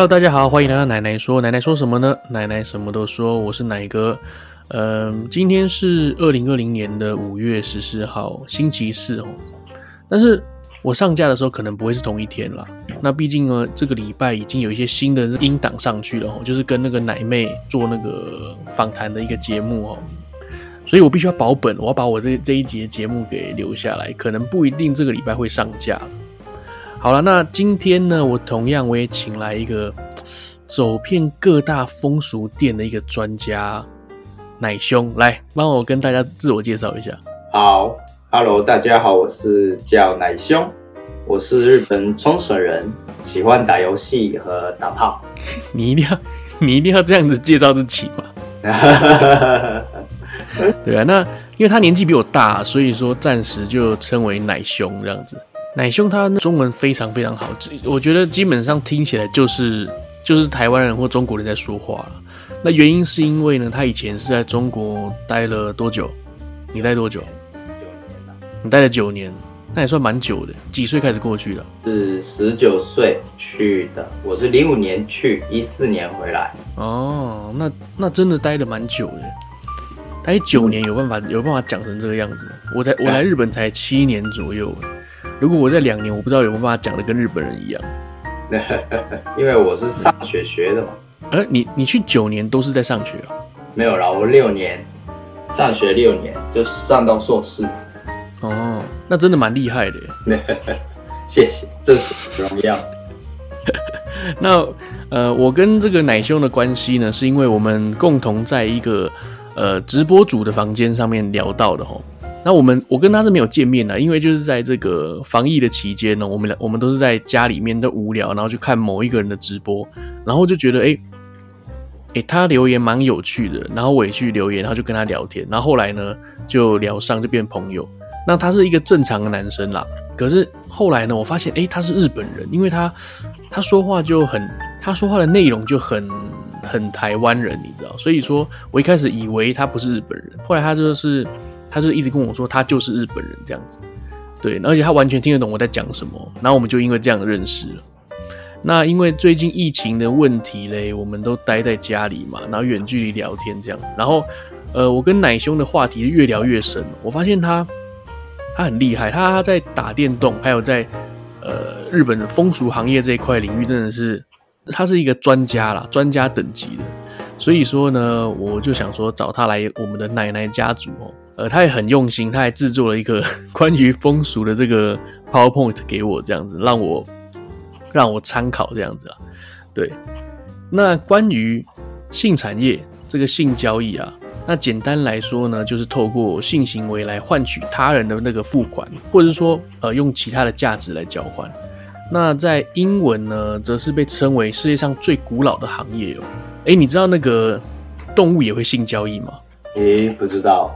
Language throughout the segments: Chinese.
Hello，大家好，欢迎来到奶奶说。奶奶说什么呢？奶奶什么都说。我是奶哥。嗯，今天是二零二零年的五月十四号，星期四哦。但是我上架的时候可能不会是同一天啦。那毕竟呢，这个礼拜已经有一些新的音档上去了哦，就是跟那个奶妹做那个访谈的一个节目哦。所以我必须要保本，我要把我这这一集的节目给留下来，可能不一定这个礼拜会上架。好了，那今天呢，我同样我也请来一个走遍各大风俗店的一个专家，奶兄，来帮我跟大家自我介绍一下。好，Hello，大家好，我是叫奶兄，我是日本冲绳人，喜欢打游戏和打炮。你一定要，你一定要这样子介绍自己吗？对啊，那因为他年纪比我大，所以说暂时就称为奶兄这样子。奶兄他中文非常非常好，我觉得基本上听起来就是就是台湾人或中国人在说话了。那原因是因为呢，他以前是在中国待了多久？你待多久？你待了九年，那也算蛮久的。几岁开始过去的？是十九岁去的。我是零五年去，一四年回来。哦，那那真的待了蛮久的。待九年有办法有办法讲成这个样子？我才我来日本才七年左右。如果我在两年，我不知道有没有办法讲的跟日本人一样。因为我是上学学的嘛。呃，你你去九年都是在上学啊？没有啦，我六年上学六年就上到硕士。哦，那真的蛮厉害的耶。谢谢，这是荣耀。那呃，我跟这个奶兄的关系呢，是因为我们共同在一个呃直播组的房间上面聊到的吼。那我们我跟他是没有见面的，因为就是在这个防疫的期间呢，我们俩我们都是在家里面都无聊，然后去看某一个人的直播，然后就觉得哎哎他留言蛮有趣的，然后我也去留言，然后就跟他聊天，然后后来呢就聊上就变朋友。那他是一个正常的男生啦，可是后来呢，我发现哎他是日本人，因为他他说话就很他说话的内容就很很台湾人，你知道，所以说我一开始以为他不是日本人，后来他就是。他就一直跟我说，他就是日本人这样子，对，而且他完全听得懂我在讲什么，然后我们就因为这样认识了。那因为最近疫情的问题嘞，我们都待在家里嘛，然后远距离聊天这样，然后呃，我跟奶兄的话题越聊越深，我发现他他很厉害，他在打电动，还有在呃日本的风俗行业这一块领域，真的是他是一个专家啦，专家等级的。所以说呢，我就想说找他来我们的奶奶家族哦。呃，他也很用心，他还制作了一个 关于风俗的这个 PowerPoint 给我，这样子让我让我参考这样子啊。对，那关于性产业这个性交易啊，那简单来说呢，就是透过性行为来换取他人的那个付款，或者是说呃用其他的价值来交换。那在英文呢，则是被称为世界上最古老的行业哦。哎，你知道那个动物也会性交易吗？诶，不知道。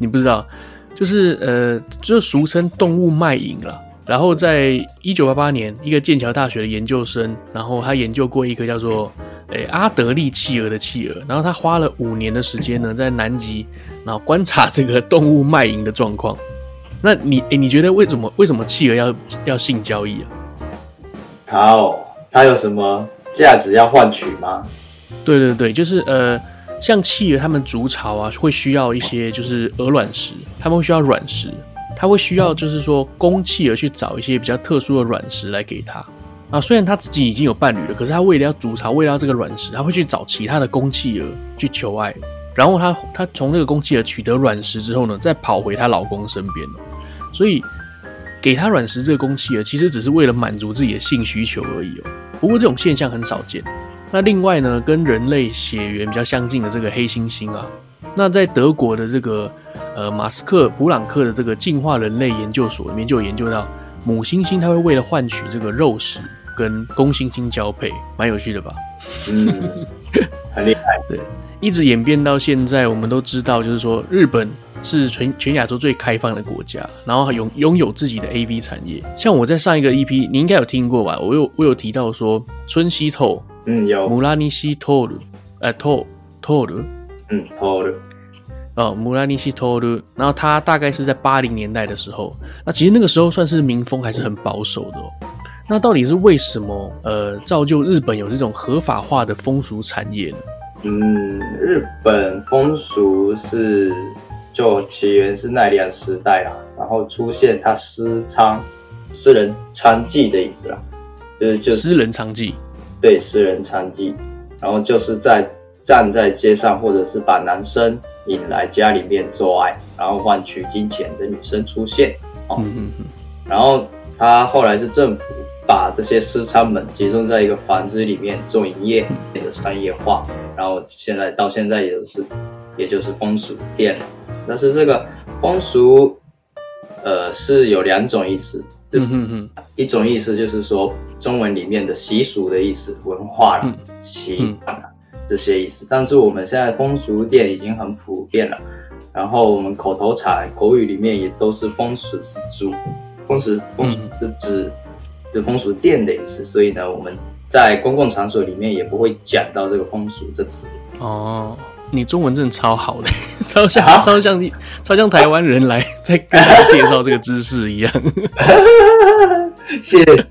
你不知道，就是呃，就是俗称动物卖淫了。然后在一九八八年，一个剑桥大学的研究生，然后他研究过一个叫做诶阿德利企鹅的企鹅，然后他花了五年的时间呢，在南极，然后观察这个动物卖淫的状况。那你诶，你觉得为什么为什么企鹅要要性交易啊？好，它有什么价值要换取吗？对对对，就是呃。像企鹅，它们筑巢啊，会需要一些就是鹅卵石，它们会需要卵石，它会需要就是说公企鹅去找一些比较特殊的卵石来给它啊。虽然它自己已经有伴侣了，可是它为了要筑巢，为了要这个卵石，它会去找其他的公企鹅去求爱。然后它它从那个公企鹅取得卵石之后呢，再跑回它老公身边。所以给它卵石这个公企鹅，其实只是为了满足自己的性需求而已哦。不过这种现象很少见。那另外呢，跟人类血缘比较相近的这个黑猩猩啊，那在德国的这个呃马斯克普朗克的这个进化人类研究所里面就有研究到，母猩猩它会为了换取这个肉食跟公猩猩交配，蛮有趣的吧？嗯，很厉害。对，一直演变到现在，我们都知道，就是说日本是全全亚洲最开放的国家，然后还拥拥有自己的 AV 产业。像我在上一个 EP，你应该有听过吧？我有我有提到说村西透。嗯，有。穆拉尼西托鲁，呃，托托鲁，嗯，托鲁，哦，穆拉尼西托鲁。然后他大概是在八零年代的时候，那其实那个时候算是民风还是很保守的哦。那到底是为什么呃造就日本有这种合法化的风俗产业呢？嗯，日本风俗是就起源是奈良时代啦，然后出现它私娼，私人娼妓的意思啦，就是就私人娼妓，对，私人娼妓，然后就是在站在街上，或者是把男生引来家里面做爱，然后换取金钱的女生出现，哦，嗯嗯嗯，然后他后来是政府。把这些私娼们集中在一个房子里面做营业，变得商业化，然后现在到现在也就是，也就是风俗店。但是这个风俗，呃，是有两种意思，嗯一种意思就是说中文里面的习俗的意思，文化了、习这些意思。但是我们现在风俗店已经很普遍了，然后我们口头禅、口语里面也都是风俗是主，风俗风俗是指。就风俗店的意思，所以呢，我们在公共场所里面也不会讲到这个风俗这词。哦，你中文真的超好嘞，超像、啊、超像你超像台湾人来在跟他介绍这个知识一样。谢谢，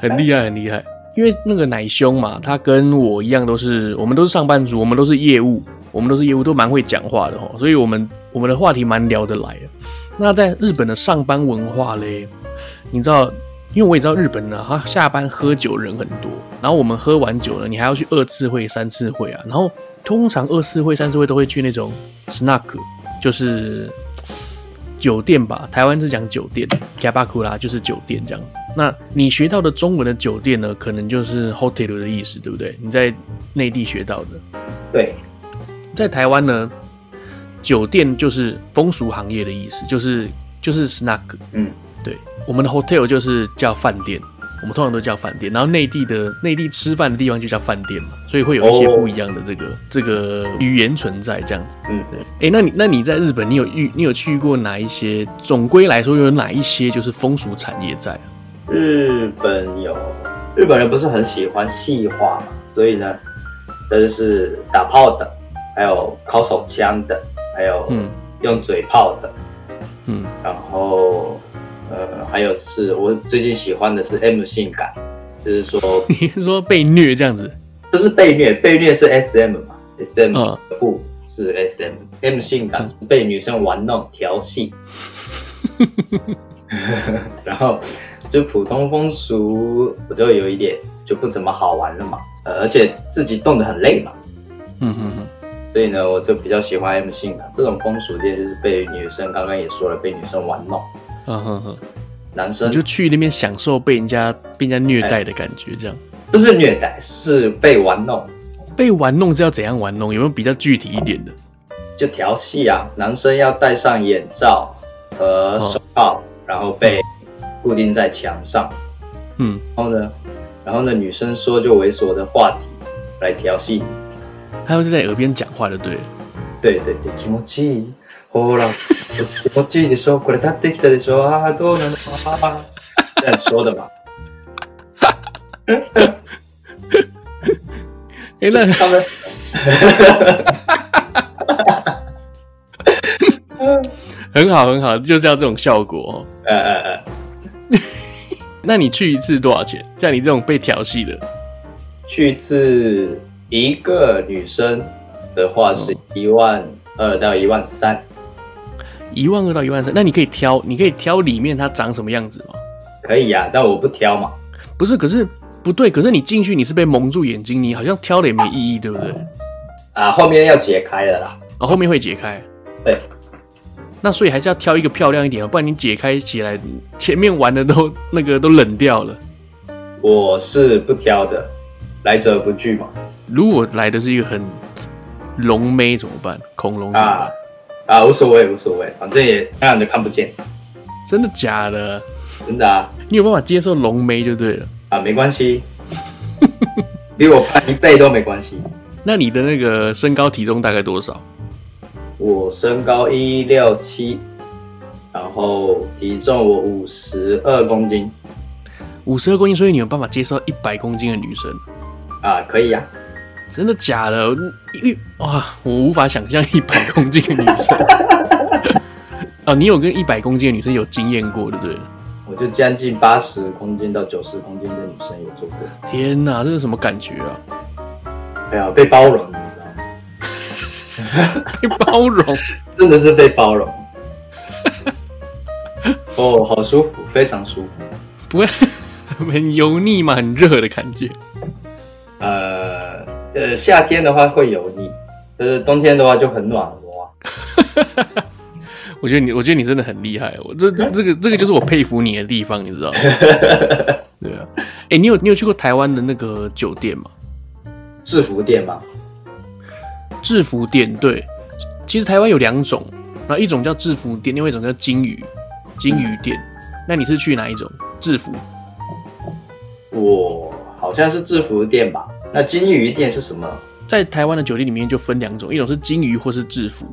很厉害很厉害。因为那个奶兄嘛，他跟我一样都是，我们都是上班族，我们都是业务，我们都是业务，都蛮会讲话的哦。所以我们我们的话题蛮聊得来的。那在日本的上班文化嘞，你知道？因为我也知道日本呢，他下班喝酒人很多，然后我们喝完酒了，你还要去二次会、三次会啊。然后通常二次会、三次会都会去那种 snack，就是酒店吧。台湾是讲酒店，gabakura 就是酒店这样子。那你学到的中文的酒店呢，可能就是 hotel 的意思，对不对？你在内地学到的。对，在台湾呢，酒店就是风俗行业的意思，就是就是 snack，嗯。对，我们的 hotel 就是叫饭店，我们通常都叫饭店。然后内地的内地吃饭的地方就叫饭店嘛，所以会有一些不一样的这个、oh. 这个语言存在这样子。嗯，对。哎，那你那你在日本，你有遇你有去过哪一些？总归来说，有哪一些就是风俗产业在？日本有，日本人不是很喜欢细化嘛，所以呢，这就是打炮的，还有烤手枪的，还有嗯用嘴炮的，嗯，然后。呃，还有是我最近喜欢的是 M 性感，就是说你是说被虐这样子，就是被虐，被虐是 SM 嘛，SM 不是 SM，M、嗯、性感是被女生玩弄调戏，然后就普通风俗我就有一点就不怎么好玩了嘛，呃，而且自己动得很累嘛，嗯哼哼，所以呢，我就比较喜欢 M 性感这种风俗店，就是被女生刚刚也说了，被女生玩弄。嗯哼哼，男生就去那边享受被人家被人家虐待的感觉，这样不是虐待，是被玩弄。被玩弄是要怎样玩弄？有没有比较具体一点的？就调戏啊，男生要戴上眼罩和手套，哦、然后被固定在墙上。嗯，然后呢，然后呢，女生说就猥琐的话题来调戏你，他又是在耳边讲话的，对？对对对，気持ちいい。 ほら，こっちでしょ，これ立ってきたでしょ啊，どうなの啊？这样说的吧？哎，那他们，很好很好，就是要这种效果。呃呃呃，那你去一次多少钱？像你这种被调戏的，去一次一个女生的话是一万二到一万三。 一万二到一万三，那你可以挑，你可以挑里面它长什么样子吗？可以呀、啊，但我不挑嘛。不是，可是不对，可是你进去你是被蒙住眼睛，你好像挑了也没意义，对不对？啊，后面要解开的啦。啊，后面会解开。对。那所以还是要挑一个漂亮一点，不然你解开起来，前面玩的都那个都冷掉了。我是不挑的，来者不拒嘛。如果来的是一个很龙妹怎么办？恐龙啊。啊，无所谓，无所谓，反正也当然都看不见。真的假的？真的啊！你有办法接受浓眉就对了。啊，没关系，比我胖一倍都没关系。那你的那个身高体重大概多少？我身高一六七，然后体重我五十二公斤。五十二公斤，所以你有办法接受一百公斤的女生？啊，可以呀、啊。真的假的？因为哇，我无法想象一百公斤的女生。哦，你有跟一百公斤的女生有经验过，对不对？我就将近八十公斤到九十公斤的女生有做过。天哪，这是什么感觉啊？哎呀，被包容，你知道吗？被包容，真的是被包容。哦，好舒服，非常舒服。不会很油腻吗？很热的感觉。呃呃，夏天的话会油腻，呃，冬天的话就很暖和啊。我觉得你，我觉得你真的很厉害。我这这个这个就是我佩服你的地方，你知道吗？对啊。哎、欸，你有你有去过台湾的那个酒店吗？制服店吗？制服店对。其实台湾有两种，然后一种叫制服店，另外一种叫金鱼金鱼店。嗯、那你是去哪一种？制服？我好像是制服店吧。那金鱼店是什么？在台湾的酒店里面就分两种，一种是金鱼或是制服。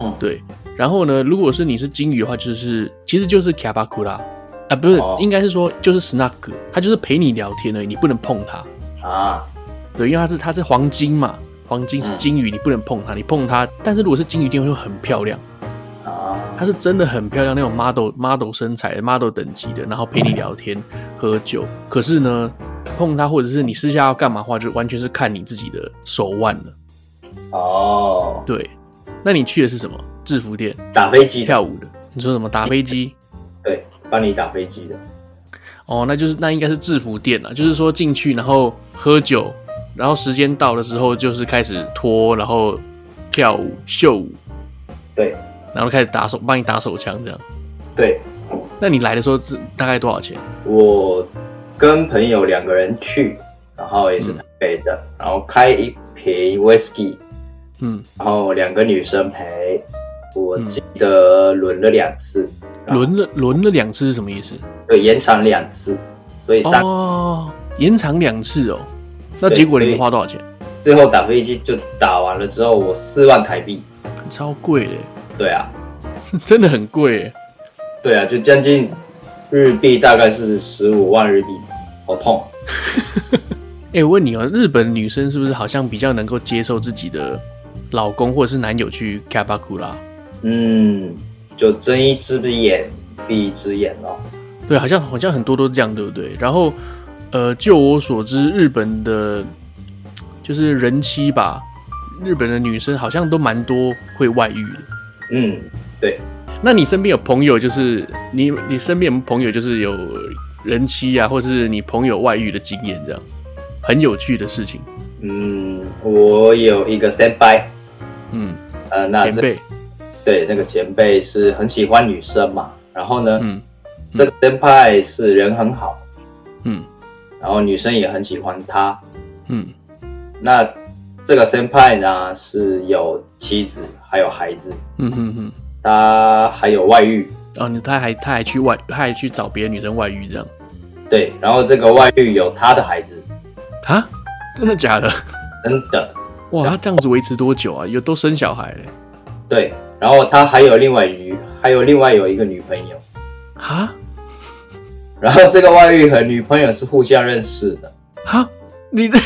嗯，对。然后呢，如果是你是金鱼的话，就是其实就是キャバクラ啊，不是，哦、应该是说就是スナック，他就是陪你聊天而已，你不能碰它啊。对，因为它是它是黄金嘛，黄金是金鱼，嗯、你不能碰它，你碰它。但是如果是金鱼店会很漂亮 啊，它是真的很漂亮，那种 model model 身材 model 等级的，然后陪你聊天喝酒。可是呢，碰它或者是你私下要干嘛的话，就完全是看你自己的手腕了。哦，对，那你去的是什么？制服店打飞机跳舞的，你说什么打飞机？对，帮你打飞机的。哦，那就是那应该是制服店了，就是说进去然后喝酒，然后时间到的时候就是开始脱，然后跳舞秀舞。对，然后开始打手帮你打手枪这样。对，那你来的时候是大概多少钱？我跟朋友两个人去，然后也是台北的，嗯、然后开一瓶 whisky，嗯，然后两个女生陪。我记得轮了两次，轮了轮了两次是什么意思？对，延长两次，所以三哦，延长两次哦。那结果你们花多少钱？最后打飞机就打完了之后，我四万台币，超贵的。对啊，真的很贵。对啊，就将近日币大概是十五万日币，好痛。哎、欸，我问你哦，日本女生是不是好像比较能够接受自己的老公或者是男友去キャバクラ？嗯，就睁一只眼闭一只眼哦。对，好像好像很多都这样，对不对？然后，呃，就我所知，日本的，就是人妻吧，日本的女生好像都蛮多会外遇的。 嗯，对。那你身边有朋友，就是你你身边有朋友，就是有人妻啊，或者是你朋友外遇的经验，这样很有趣的事情。嗯，我有一个先辈，嗯，呃，那前辈。对，那个前辈是很喜欢女生嘛，然后呢，嗯，嗯。这个先辈是人很好，嗯，然后女生也很喜欢他，嗯，那这个先辈呢是有妻子还有孩子，嗯哼哼，他还有外遇，哦，你他还他还去外，他还去找别的女生外遇这样，对，然后这个外遇有他的孩子，啊，真的假的？真的，哇，他这样子维持多久啊？有都生小孩嘞？对。然后他还有另外女，还有另外有一个女朋友，啊。然后这个外遇和女朋友是互相认识的，哈。你的，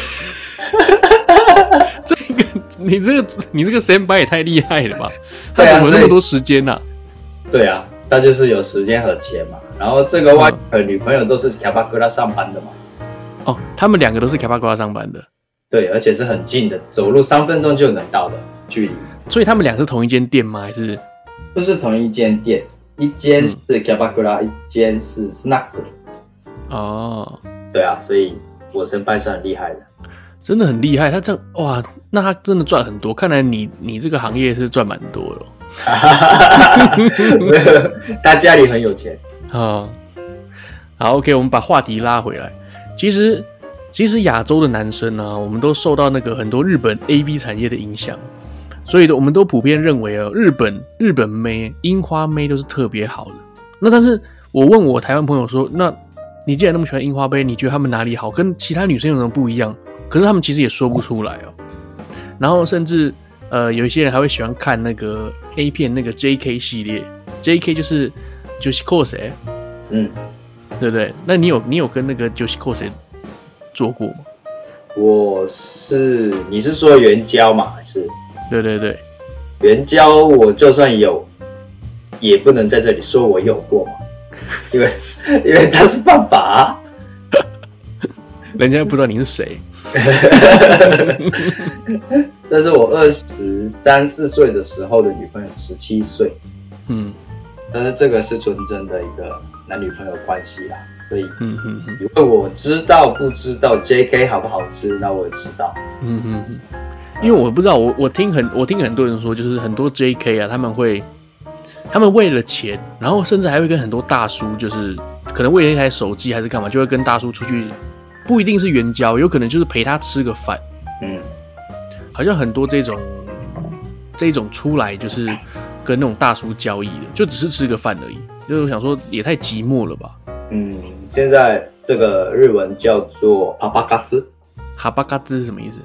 这个你这个你这个先辈也太厉害了吧？他怎么那么多时间呢？对啊，他就是有时间和钱嘛。然后这个外遇和女朋友都是キャバクラ上班的嘛。哦，他们两个都是キャバクラ上班的。对，而且是很近的，走路三分钟就能到的距离。所以他们俩是同一间店吗？还是不是同一间店？一间是キャバクラ，一间是スナック。哦，对啊，所以我先辈是很厉害的， 真的很厉害。他这样哇，那他真的赚很多。看来你你这个行业是赚蛮多的。他家里很有钱啊。好，OK，我们把话题拉回来。其实，其实亚洲的男生呢、啊，我们都受到那个很多日本 AV 产业的影响。所以，我们都普遍认为哦，日本日本妹、樱花妹都是特别好的。那但是我问我台湾朋友说，那你既然那么喜欢樱花妹，你觉得他们哪里好？跟其他女生有什么不一样？可是他们其实也说不出来哦。然后甚至呃，有一些人还会喜欢看那个 A 片那个 JK 系列，JK 就是女子高生，嗯，对不对？那你有你有跟那个女子高生做过吗？我是，你是说援交吗？还是？对对对，援交我就算有，也不能在这里说我有过嘛。因为因为他是犯法啊，人家又不知道你是谁。但是我二十三四岁的时候的女朋友十七岁，嗯，但是这个是纯真的一个男女朋友关系啦，所以，嗯嗯嗯，因为我知道不知道 JK 好不好吃，那我也知道，嗯嗯嗯，因为我不知道，我我听很我听很多人说，就是很多 JK 啊，他们会，他们为了钱，然后甚至还会跟很多大叔，就是可能为了一台手机还是干嘛，就会跟大叔出去。不一定是援交，有可能就是陪他吃个饭。嗯，好像很多这种这种出来就是跟那种大叔交易的，就只是吃个饭而已。就是想说也太寂寞了吧。嗯，现在这个日文叫做“帕帕嘎兹”，哈巴嘎兹是什么意思？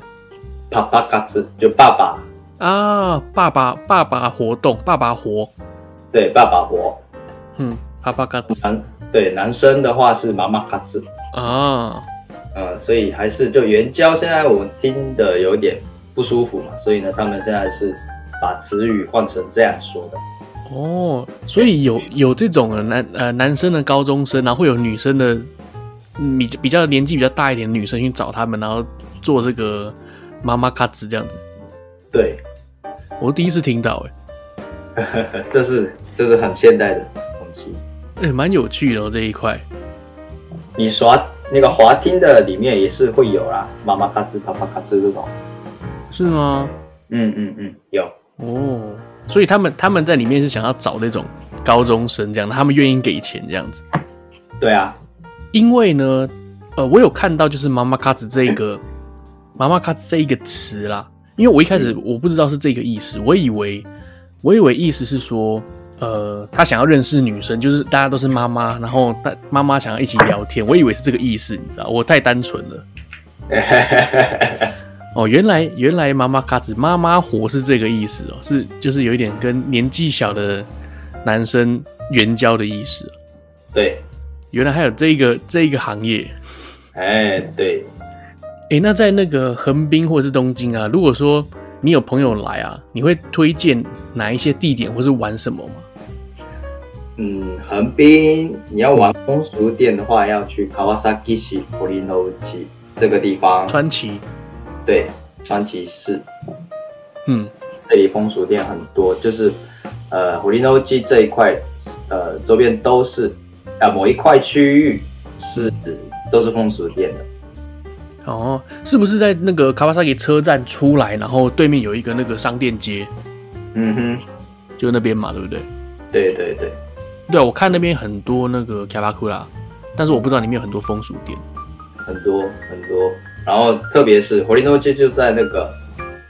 帕帕嘎兹就爸爸啊，爸爸爸爸活动，爸爸活，对，爸爸活。嗯，哈巴嘎兹。男对男生的话是妈妈嘎兹啊。呃，所以还是就援交，现在我听的有点不舒服嘛，所以呢，他们现在是把词语换成这样说的。哦，所以有有这种男呃男生的高中生，然后会有女生的比比较年纪比较大一点的女生去找他们，然后做这个妈妈卡子这样子。对，我第一次听到，哎，这是这是很现代的东西，哎，蛮有趣的哦这一块。你刷。那个滑听的里面也是会有啦，妈妈嘎吱、爸爸嘎吱这种，是吗？嗯嗯嗯，有哦。所以他们他们在里面是想要找那种高中生这样的，他们愿意给钱这样子。对啊，因为呢，呃，我有看到就是妈妈嘎吱这一个妈妈嘎吱这一个词啦，因为我一开始我不知道是这个意思，我以为我以为意思是说。呃，他想要认识女生，就是大家都是妈妈，然后大妈妈想要一起聊天，我以为是这个意思，你知道，我太单纯了。哦，原来原来妈妈嘎子妈妈活是这个意思哦，是就是有一点跟年纪小的男生援交的意思。对，原来还有这个这一个行业。哎，对。哎，那在那个横滨或者是东京啊，如果说你有朋友来啊，你会推荐哪一些地点或是玩什么吗？嗯，横滨你要玩风俗店的话，要去川崎市堀之内这个地方。川崎，对，川崎市。嗯，这里风俗店很多，就是呃堀之内这一块，呃周边都是啊、呃、某一块区域是都是风俗店的。哦，是不是在那个川崎车站出来，然后对面有一个那个商店街？嗯哼，就那边嘛，对不对？对对对。对，我看那边很多那个キャバクラ，但是我不知道里面有很多风俗店，很多很多。然后特别是堀之内街就在那个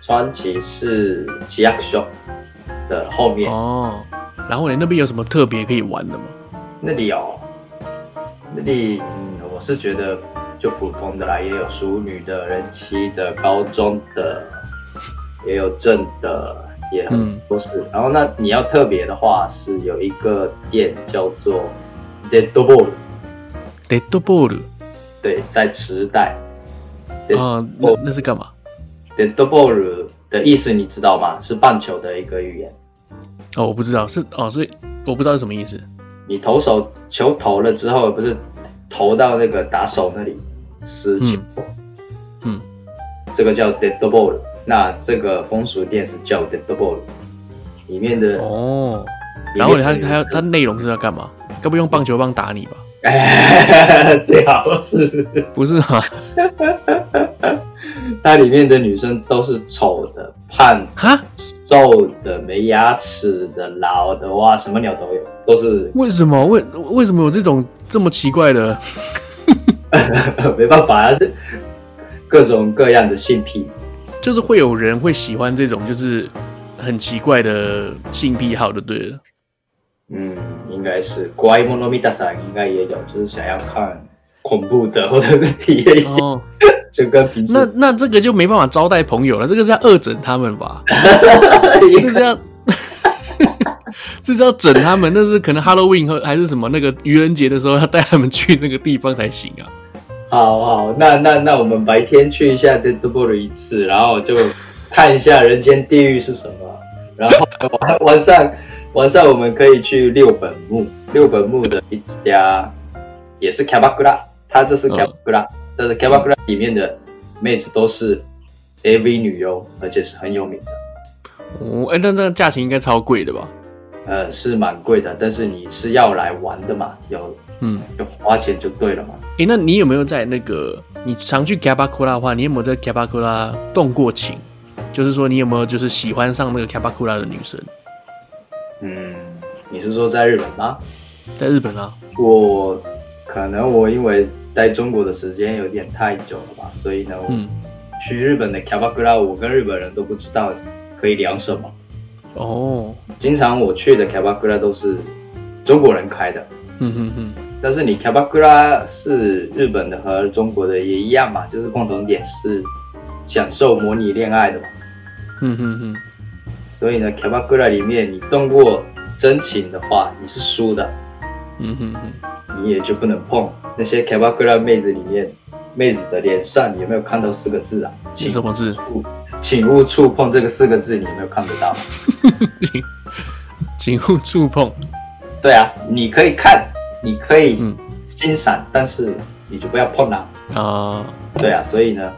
川崎市市役所的后面哦。然后你那边有什么特别可以玩的吗？那里有，那里嗯，我是觉得就普通的啦，也有淑女的、人妻的、高中的，也有正的。 也很多是，嗯、然后那你要特别的话，是有一个店叫做 Dead Ball，Dead Ball，对，在池袋。啊，那那是干嘛？Dead Ball 的意思你知道吗？是棒球的一个语言。哦，我不知道，是哦，是我不知道是什么意思。你投手球投了之后，不是投到那个打手那里失球，嗯，嗯，这个叫 Dead Ball。那这个风俗店是叫 Dead Ball，里面的哦，然后他他要他内容是要干嘛？该不用棒球棒打你吧？哎 最好是不是哈？它里面的女生都是丑的、胖哈、瘦的、没牙齿的、老的，哇，什么鸟都有，都是为什么？为为什么有这种这么奇怪的？没办法啊，是各种各样的性癖。就是会有人会喜欢这种，就是很奇怪的性癖好的，对了。嗯，应该是怪物の见たさん应该也有，就是想要看恐怖的或者是体验一下，哦、就跟平时。那那这个就没办法招待朋友了，这个是要恶整他们吧？这是要，这是要整他们，那是可能 Halloween 和还是什么那个愚人节的时候要带他们去那个地方才行啊。 好好，那那那我们白天去一下 Dead Ball 一次，然后就看一下人间地狱是什么，然后晚 晚上晚上我们可以去六本木，六本木的一家也是 Kabakura，它这是 Kabakura，但是 Kabakura 里面的妹子都是 AV 女优，而且是很有名的。哦，哎、欸，那那价钱应该超贵的吧？呃，是蛮贵的，但是你是要来玩的嘛，有嗯，有花钱就对了嘛。那你有没有在那个你常去 Kabakura 的话，你有没有在 Kabakura 动过情？就是说，你有没有就是喜欢上那个 Kabakura 的女生？嗯，你是说在日本吗？在日本啊，我可能我因为待中国的时间有点太久了吧，所以呢，我去日本的 Kabakura，我跟日本人都不知道可以聊什么。哦，经常我去的 Kabakura 都是中国人开的。嗯哼哼。但是你 Kabakura 是日本的和中国的也一样嘛，就是共同点是享受模拟恋爱的嘛。嗯哼哼。所以呢，Kabakura 里面你动过真情的话，你是输的。嗯哼哼，你也就不能碰那些 Kabakura 妹子里面，妹子的脸上有没有看到四个字啊？请什么字？请勿触碰这个四个字，你有没有看得到？请勿触碰。对啊，你可以看，你可以欣赏，嗯、但是你就不要碰它。啊，对啊，所以呢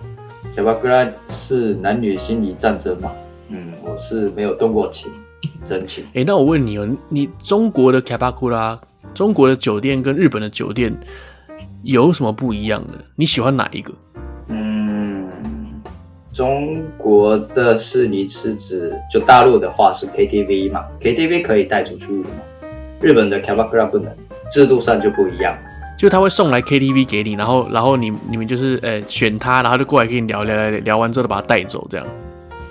，Kabakura 是男女心理战争嘛。嗯，我是没有动过情，真情。哎、欸，那我问你哦，你中国的 Kabakura，中国的酒店跟日本的酒店有什么不一样的？你喜欢哪一个？嗯，中国的是你是指就大陆的话是 KTV 嘛？KTV 可以带出去的嘛？日本的 Kabakura 不能，制度上就不一样。就他会送来 KTV 给你，然后然后你你们就是呃选他，然后就过来跟你聊聊聊，聊完之后就把他带走这样子。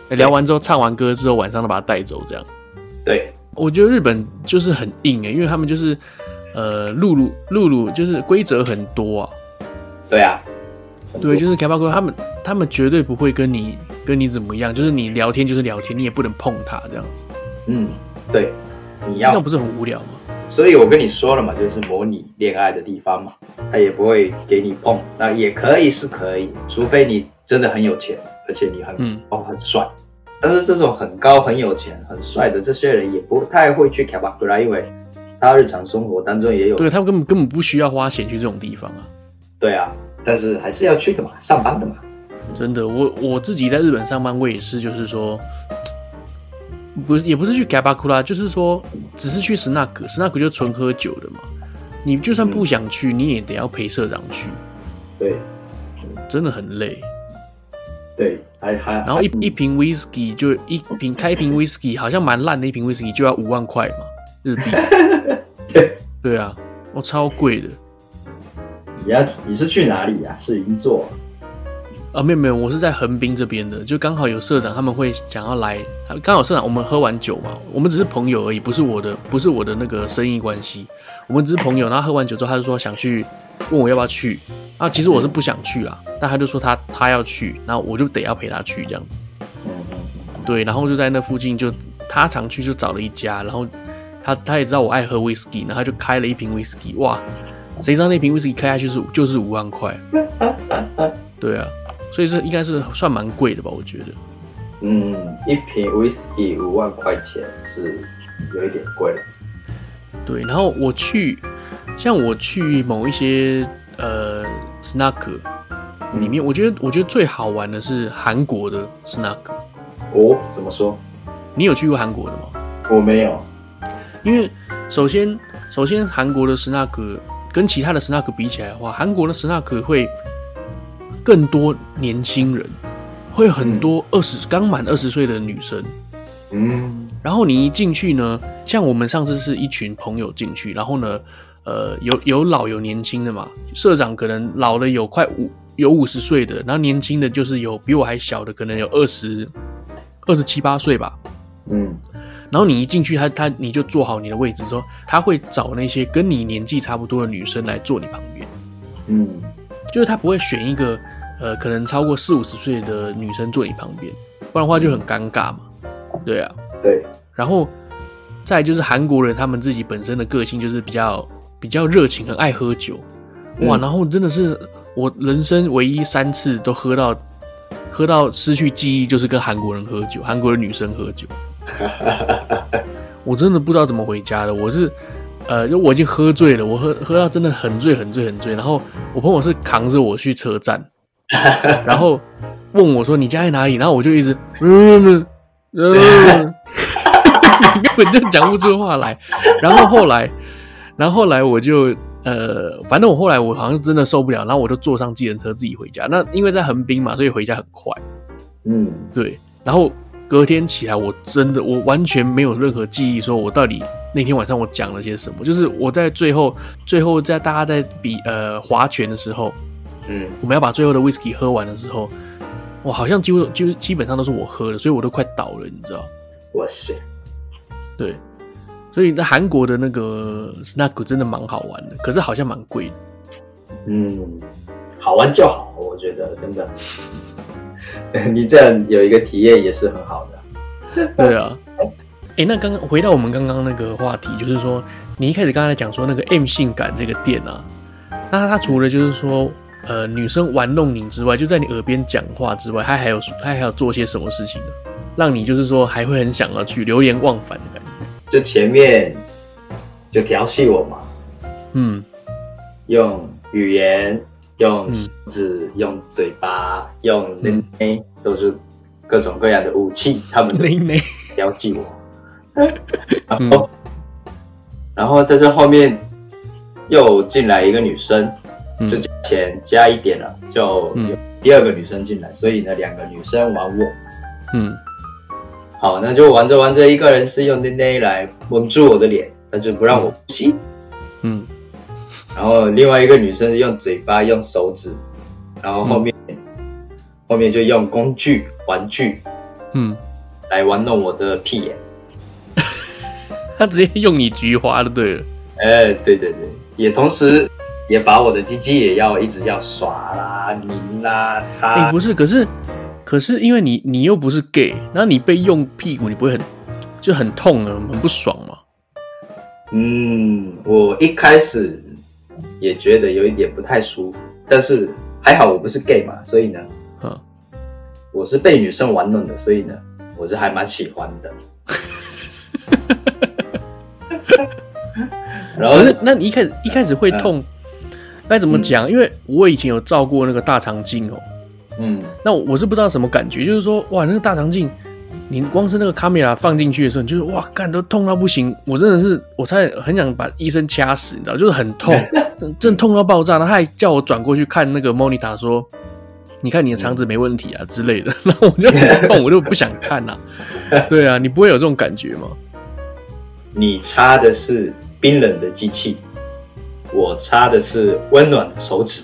聊完之后，唱完歌之后，晚上都把他带走，这样。对，我觉得日本就是很硬哎，因为他们就是，呃，露露露露就是规则很多啊。对啊，对，就是 Kabakura 他们他们绝对不会跟你跟你怎么样，就是你聊天就是聊天，你也不能碰他这样子。嗯，对，你要这样不是很无聊吗？所以我跟你说了嘛，就是模拟恋爱的地方嘛，他也不会给你碰，那也可以是可以，除非你真的很有钱，而且你很、嗯、哦很帅。但是这种很高、很有钱、很帅的这些人也不太会去 Kabakura，因为他日常生活当中也有。对，他们根本根本不需要花钱去这种地方啊。对啊，但是还是要去的嘛，上班的嘛。真的，我我自己在日本上班，我也是，就是说，不是也不是去 Kabakura，就是说，只是去 Snack，Snack 就纯喝酒的嘛。你就算不想去，嗯、你也得要陪社长去。对，真的很累。对，还还，然后一一瓶 whisky 就一瓶开瓶 whisky，好像蛮烂的一瓶 whisky 就要五万块嘛，日币。对对啊，哦，超贵的。你要你是去哪里呀？是银座？啊，没有没有，我是在横滨这边的，就刚好有社长他们会想要来，刚好社长我们喝完酒嘛，我们只是朋友而已，不是我的不是我的那个生意关系，我们只是朋友。然后喝完酒之后，他就说想去问我要不要去。啊，其实我是不想去啦，但他就说他他要去，然后我就得要陪他去这样子。对，然后就在那附近就他常去就找了一家，然后他他也知道我爱喝 whisky，然后他就开了一瓶 whisky，哇，谁知道那瓶 whisky 开下去是就是五万块。对啊，所以这应该是算蛮贵的吧，我觉得。嗯，一瓶 whisky 五万块钱是有一点贵了。对，然后我去，像我去某一些。呃，Snack 里面，我觉得我觉得最好玩的是韩国的 Snack。哦，怎么说？你有去过韩国的吗？我没有，因为首先首先韩国的 Snack 跟其他的 Snack 比起来的话，韩国的 Snack 会更多年轻人，会很多二十刚满二十岁的女生。嗯，然后你一进去呢，像我们上次是一群朋友进去，然后呢。呃，有有老有年轻的嘛，社长可能老了有快五有五十岁的，然后年轻的就是有比我还小的，可能有二十二十七八岁吧。嗯，然后你一进去，他他你就坐好你的位置之后，他会找那些跟你年纪差不多的女生来坐你旁边。嗯，就是他不会选一个呃可能超过四五十岁的女生坐你旁边，不然的话就很尴尬嘛。对啊，对。然后再就是韩国人他们自己本身的个性就是比较。比较热情，很爱喝酒，哇！然后真的是我人生唯一三次都喝到喝到失去记忆，就是跟韩国人喝酒，韩国的女生喝酒。我真的不知道怎么回家的。我是，呃，就我已经喝醉了，我喝喝到真的很醉很醉很醉。然后我朋友是扛着我去车站，然后问我说：“你家在哪里？”然后我就一直嗯嗯，根本就讲不出话来。然后后来，然后后来我就呃，反正我后来我好像真的受不了，然后我就坐上计程车自己回家。那因为在横滨嘛，所以回家很快。嗯，对。然后。隔天起来，我真的我完全没有任何记忆，说我到底那天晚上我讲了些什么。就是我在最后，最后在大家在比呃划拳的时候，嗯，我们要把最后的 whisky 喝完的时候，我好像几乎就是基本上都是我喝的，所以我都快倒了，你知道？哇塞，对，所以在韩国的那个 snack 真的蛮好玩的，可是好像蛮贵的。嗯，好玩就好，我觉得真的。你这样有一个体验也是很好的，对啊。哎、欸，那刚刚回到我们刚刚那个话题，就是说你一开始刚才讲说那个 M 性感这个店啊，那它除了就是说呃女生玩弄你之外，就在你耳边讲话之外，它还有它还有做些什么事情呢？让你就是说还会很想要去流连忘返的感觉？就前面就调戏我嘛，嗯，用语言。用手指、嗯、用嘴巴、用内都是各种各样的武器。他们内内标记我，然后，嗯、然后在这后面又进来一个女生，嗯、就钱加一点了，就有第二个女生进来，所以呢，两个女生玩我。嗯，好，那就玩着玩着，一个人是用内内来蒙住我的脸，他就不让我呼吸。嗯。然后另外一个女生用嘴巴、用手指，然后后面、嗯、后面就用工具、玩具，嗯，来玩弄我的屁眼。他直接用你菊花就对了。哎，对对对，也同时也把我的鸡鸡也要一直要耍啦、拧啦、擦。哎，不是，可是可是因为你你又不是 gay，然后你被用屁股，你不会很就很痛啊，很不爽吗？嗯，我一开始。也觉得有一点不太舒服，但是还好我不是 gay 嘛，所以呢，嗯，我是被女生玩弄的，所以呢，我是还蛮喜欢的。然后，那你一开始一开始会痛，该、嗯、怎么讲？因为我以前有照过那个大肠镜哦，嗯，那我是不知道什么感觉，就是说，哇，那个大肠镜。你光是那个 camera 放进去的时候，你就是哇，干都痛到不行。我真的是，我差点很想把医生掐死，你知道，就是很痛，真的痛到爆炸。然后他还叫我转过去看那个 monitor，说：“你看你的肠子没问题啊之类的。”然后我就很痛，我就不想看呐、啊。对啊，你不会有这种感觉吗？你插的是冰冷的机器，我插的是温暖的手指。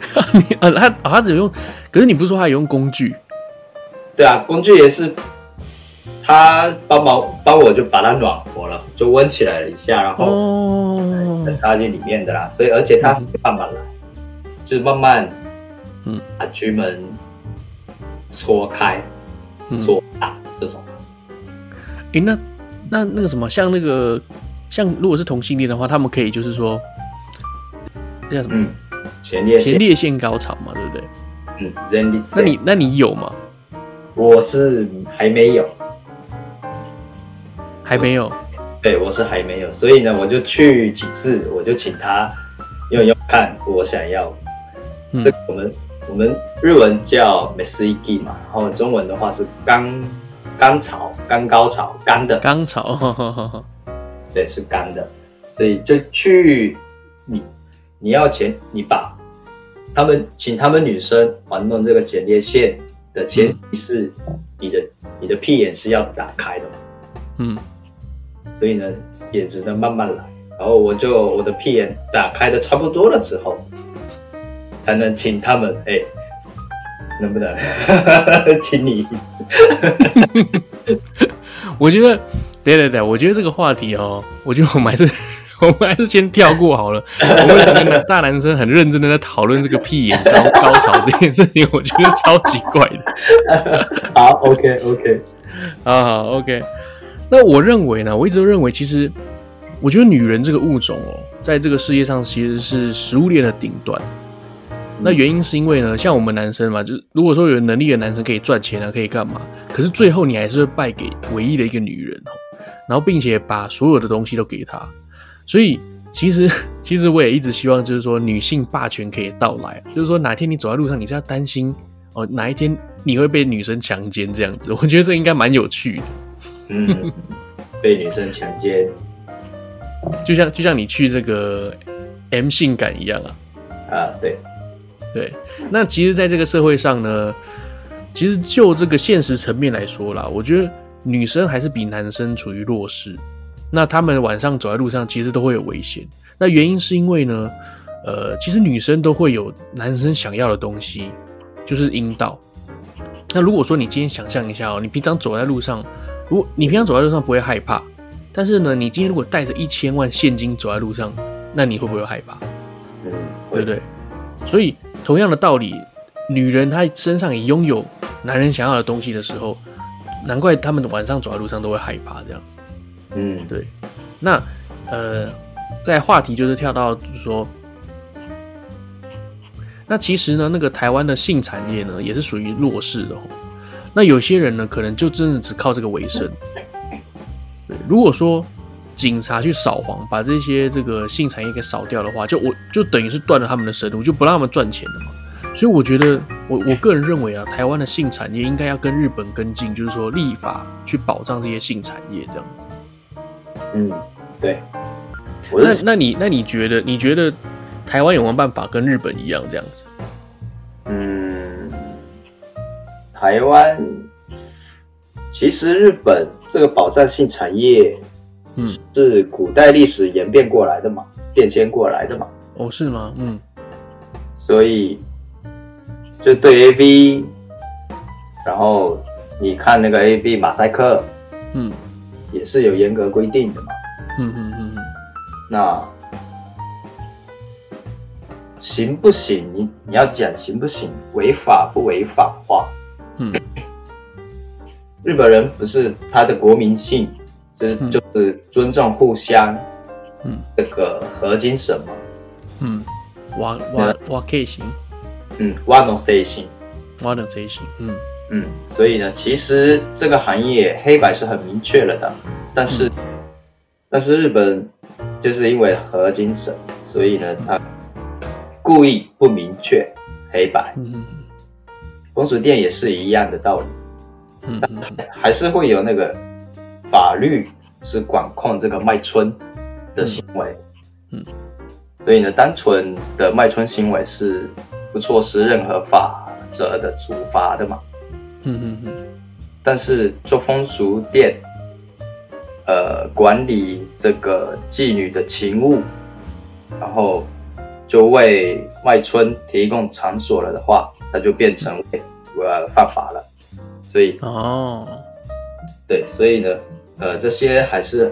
你啊，他啊他只有用，可是你不是说他有用工具？对啊，工具也是。他帮忙帮我就把它暖和了，就温起来了一下，然后再插进里面的啦。所以而且它慢慢来，嗯、就是慢慢嗯把菊门搓开、搓大、嗯、这种。哎、欸，那那那个什么，像那个像如果是同性恋的话，他们可以就是说那叫什么、嗯、前列前列腺高潮嘛，对不对？嗯，前列腺。那你那你有吗？我是还没有。还没有，对，我是还没有，所以呢，我就去几次，我就请他用用看，我想要。嗯、这我们我们日文叫 “mesigi” 嘛，然后中文的话是刚刚潮、刚高潮、干的。刚潮呵呵呵，对，是干的，所以就去你你要钱，你把他们请他们女生玩弄这个前列腺的前提是你的、嗯、你的屁眼是要打开的，嗯。所以呢，也只能慢慢来。然后我就我的屁眼打开的差不多了之后，才能请他们哎、欸，能不能 请你？我觉得，对对对，我觉得这个话题哦，我觉得我们还是我们还是先跳过好了。我们两个大男生很认真的在讨论这个屁眼高高潮这件事情，我觉得超奇怪的。好，OK OK，好好 OK。那我认为呢，我一直都认为，其实我觉得女人这个物种哦，在这个世界上其实是食物链的顶端。那原因是因为呢，像我们男生嘛，就是如果说有能力的男生可以赚钱啊，可以干嘛？可是最后你还是会败给唯一的一个女人哦。然后并且把所有的东西都给她。所以其实其实我也一直希望，就是说女性霸权可以到来，就是说哪天你走在路上，你是要担心哦，哪一天你会被女生强奸这样子。我觉得这应该蛮有趣的。嗯，被女生强奸，就像就像你去这个 M 性感一样啊。啊，对。对，那其实，在这个社会上呢，其实就这个现实层面来说啦，我觉得女生还是比男生处于弱势。那他们晚上走在路上，其实都会有危险。那原因是因为呢，呃，其实女生都会有男生想要的东西，就是阴道。那如果说你今天想象一下哦，你平常走在路上，如果你平常走在路上不会害怕，但是呢，你今天如果带着一千万现金走在路上，那你会不会害怕？嗯，对不对？所以。同样的道理，女人她身上也拥有男人想要的东西的时候，难怪他们晚上走在路上都会害怕这样子。嗯，对。那呃，在话题就是跳到就是说，那其实呢，那个台湾的性产业呢，也是属于弱势的哦。那有些人呢，可能就真的只靠这个为生。对，如果说警察去扫黄，把这些这个性产业给扫掉的话，就我就等于是断了他们的生路，就不让他们赚钱了嘛。所以我觉得，我我个人认为啊，台湾的性产业应该要跟日本跟进，就是说立法去保障这些性产业这样子。嗯，对。那那你那你觉得，你觉得台湾有没有办法跟日本一样这样子？嗯，台湾其实日本这个保障性产业。嗯，是古代历史演变过来的嘛，变迁过来的嘛。哦，是吗？嗯，所以就对 AV，然后你看那个 AV 马赛克，嗯，也是有严格规定的嘛。嗯嗯嗯嗯。那行不行？你你要讲行不行？违法不违法化？嗯，日本人不是他的国民性。就是就是尊重互相，嗯，这个核精神嘛，嗯，哇哇哇，可以行，嗯，哇能谁行，哇能谁行，嗯。嗯，所以呢，其实这个行业黑白是很明确了的，但是、嗯、但是日本就是因为核精神，所以呢，他故意不明确黑白，嗯，风俗店也是一样的道理，嗯，但还是会有那个。法律是管控这个卖春的行为，嗯，嗯，所以呢，单纯的卖春行为是不错失任何法则的处罚的嘛，嗯嗯嗯。但是做风俗店，呃，管理这个妓女的情物，然后就为卖春提供场所了的话，那就变成呃犯法了。所以哦，对，所以呢。呃，这些还是，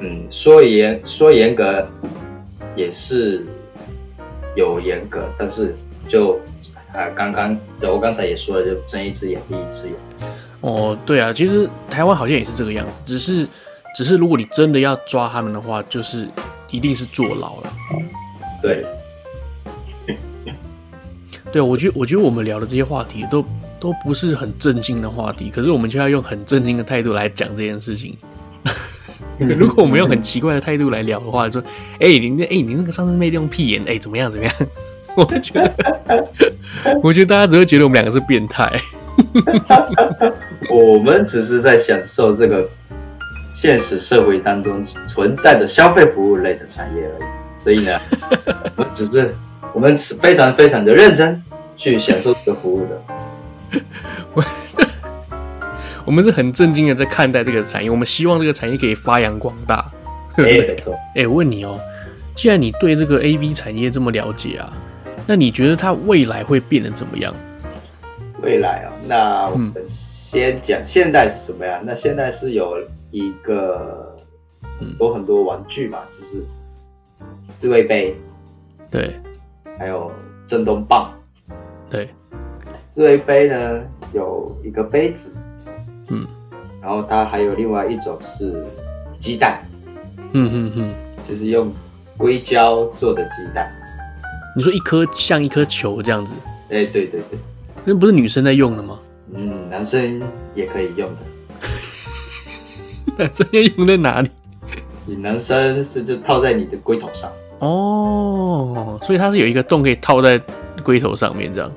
嗯，说严说严格，也是有严格，但是就啊，刚刚我刚才也说了，就睁一只眼闭一只眼。哦，对啊，其实台湾好像也是这个样子，只是只是如果你真的要抓他们的话，就是一定是坐牢了。对，对，我觉得我觉得我们聊的这些话题都。都不是很正经的话题，可是我们却要用很正经的态度来讲这件事情。如果我们用很奇怪的态度来聊的话，说：“哎、欸，你那哎、欸，你那个上次没用屁眼，哎、欸，怎么样怎么样？” 我觉得，我觉得大家只会觉得我们两个是变态。我们只是在享受这个现实社会当中存在的消费服务类的产业而已。所以呢，我只是我们是非常非常的认真去享受这个服务的。我我们是很正经的在看待这个产业，我们希望这个产业可以发扬光大。哎，没错。哎，我问你哦，既然你对这个 AV 产业这么了解啊，那你觉得它未来会变得怎么样？未来啊、哦，那我们先讲现代是什么样？那现在是有一个很多很多玩具嘛，就是自慰杯，对，还有震动棒，对。自慰杯呢，有一个杯子，嗯，然后它还有另外一种是鸡蛋，嗯嗯嗯，就是用硅胶做的鸡蛋。你说一颗像一颗球这样子？哎，对对对，那不是女生在用的吗？嗯，男生也可以用的。男生要用在哪里？你男生是就套在你的龟头上。哦，所以它是有一个洞可以套在龟头上面这样。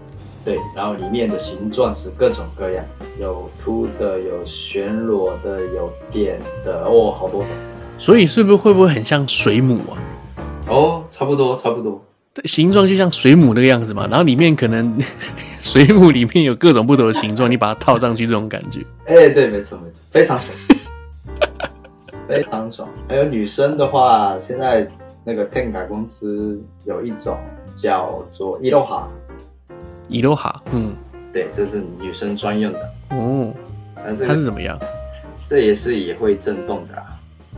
对，然后里面的形状是各种各样，有凸的，有旋螺的，有点的，哦，好多种。所以是不是会不会很像水母啊？哦，差不多，差不多。对，形状就像水母那个样子嘛。然后里面可能 水母里面有各种不同的形状，你把它套上去，这种感觉。哎，对，没错，没错，非常爽，非常爽。还有女生的话，现在那个 Tenga 公司有一种叫做伊洛哈。伊洛哈，嗯，对，这是女生专用的哦。但是它是怎么样？这也是也会震动的啦，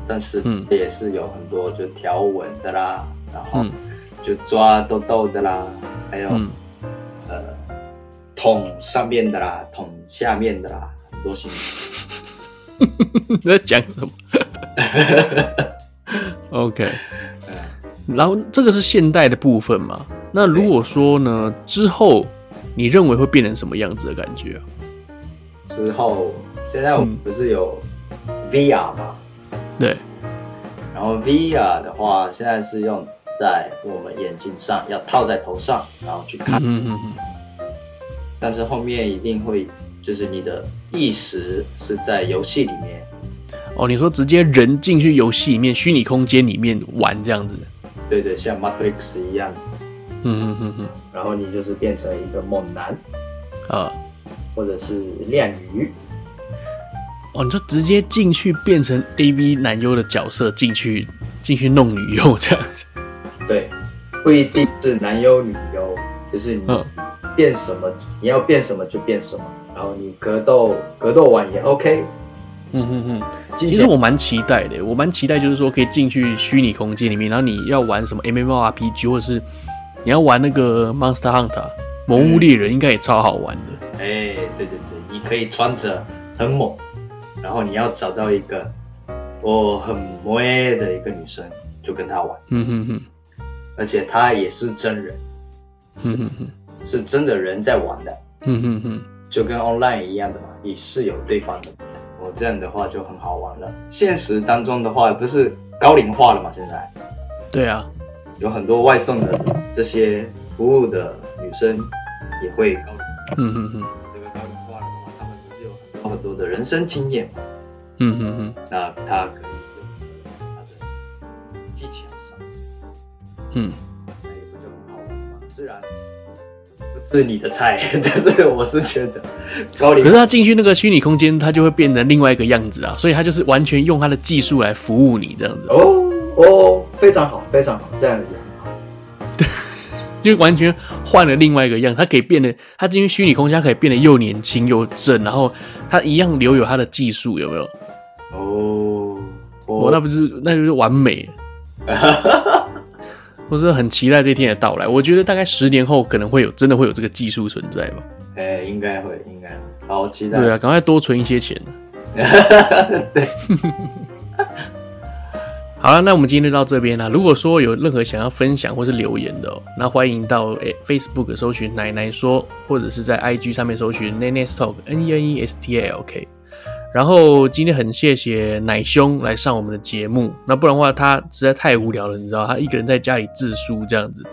但是也是有很多就条纹的啦，然后就抓痘痘的啦，还有、嗯、呃桶上面的啦，桶下面的啦，很多型。你在讲什么？OK，然后这个是现代的部分嘛？那如果说呢之后？你认为会变成什么样子的感觉啊？之后，现在我们不是有 VR 吗？嗯、对。然后 VR 的话，现在是用在我们眼睛上，要套在头上，然后去看。嗯嗯嗯。但是后面一定会，就是你的意识是在游戏里面。哦，你说直接人进去游戏里面，虚拟空间里面玩这样子？对对，像 Matrix 一样。嗯嗯嗯嗯，然后你就是变成一个猛男，啊，或者是靓女，哦，你就直接进去变成 AV 男优的角色，进去进去弄女优 这样子。对，不一定是男优女优，就是你变什么，你要变什么就变什么，然后你格斗格斗完也 OK。嗯嗯嗯，其实我蛮期待的，我蛮期待就是说可以进去虚拟空间里面，然后你要玩什么 MMORPG 或者是。你要玩那个 Monster Hunter 魔物猎人，应该也超好玩的。哎、嗯，对对对，你可以穿着很猛，然后你要找到一个我很萌的一个女生，就跟她玩。嗯哼哼，而且她也是真人，嗯哼哼，是真的人在玩的。嗯哼哼，就跟 Online 一样的嘛，你是有对方的。我这样的话就很好玩了。现实当中的话，不是高龄化了吗？现在。对啊。有很多外送的这些服务的女生也会高龄，嗯嗯嗯，这个高龄化的话，他们不是有很多很多的人生经验，嗯嗯嗯，那他可以用他的技巧上，嗯，是你的菜，但是我是觉得高龄，可是他进去那个虚拟空间，他就会变成另外一个样子啊，所以他就是完全用他的技术来服务你这样子哦。哦，非常好，非常好，这样子也很好。对，就完全换了另外一个样，他可以变得，他进入虚拟空间可以变得又年轻又正，然后他一样留有他的技术，有没有？哦，哦，哦，那不是，那就是完美。我是很期待这一天的到来。我觉得大概十年后可能会有，真的会有这个技术存在吧？哎、欸，应该会，应该会。好期待。对啊，赶快多存一些钱。对。好了，那我们今天就到这边了。如果说有任何想要分享或是留言的，那欢迎到诶 Facebook 搜寻奶奶说，或者是在 IG 上面搜寻 Nenestalk N E N E S T A L K。然后今天很谢谢奶兄来上我们的节目，那不然的话他实在太无聊了，你知道，他一个人在家里自述这样子。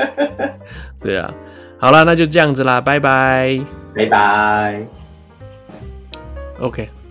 对啊，好了，那就这样子啦，拜拜，拜拜，OK。